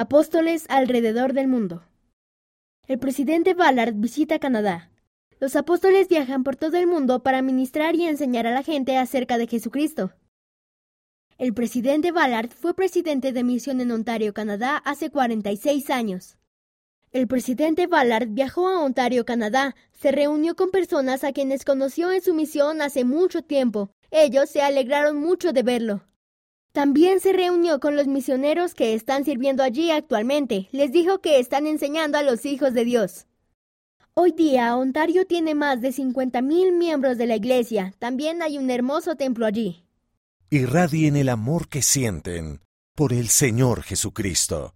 Apóstoles alrededor del mundo. El presidente Ballard visita Canadá. Los apóstoles viajan por todo el mundo para ministrar y enseñar a la gente acerca de Jesucristo. El presidente Ballard fue presidente de misión en Ontario, Canadá, hace 46 años. El presidente Ballard viajó a Ontario, Canadá, se reunió con personas a quienes conoció en su misión hace mucho tiempo. Ellos se alegraron mucho de verlo. También se reunió con los misioneros que están sirviendo allí actualmente. Les dijo que están enseñando a los hijos de Dios. Hoy día Ontario tiene más de 50.000 miembros de la iglesia. También hay un hermoso templo allí. Irradien el amor que sienten por el Señor Jesucristo.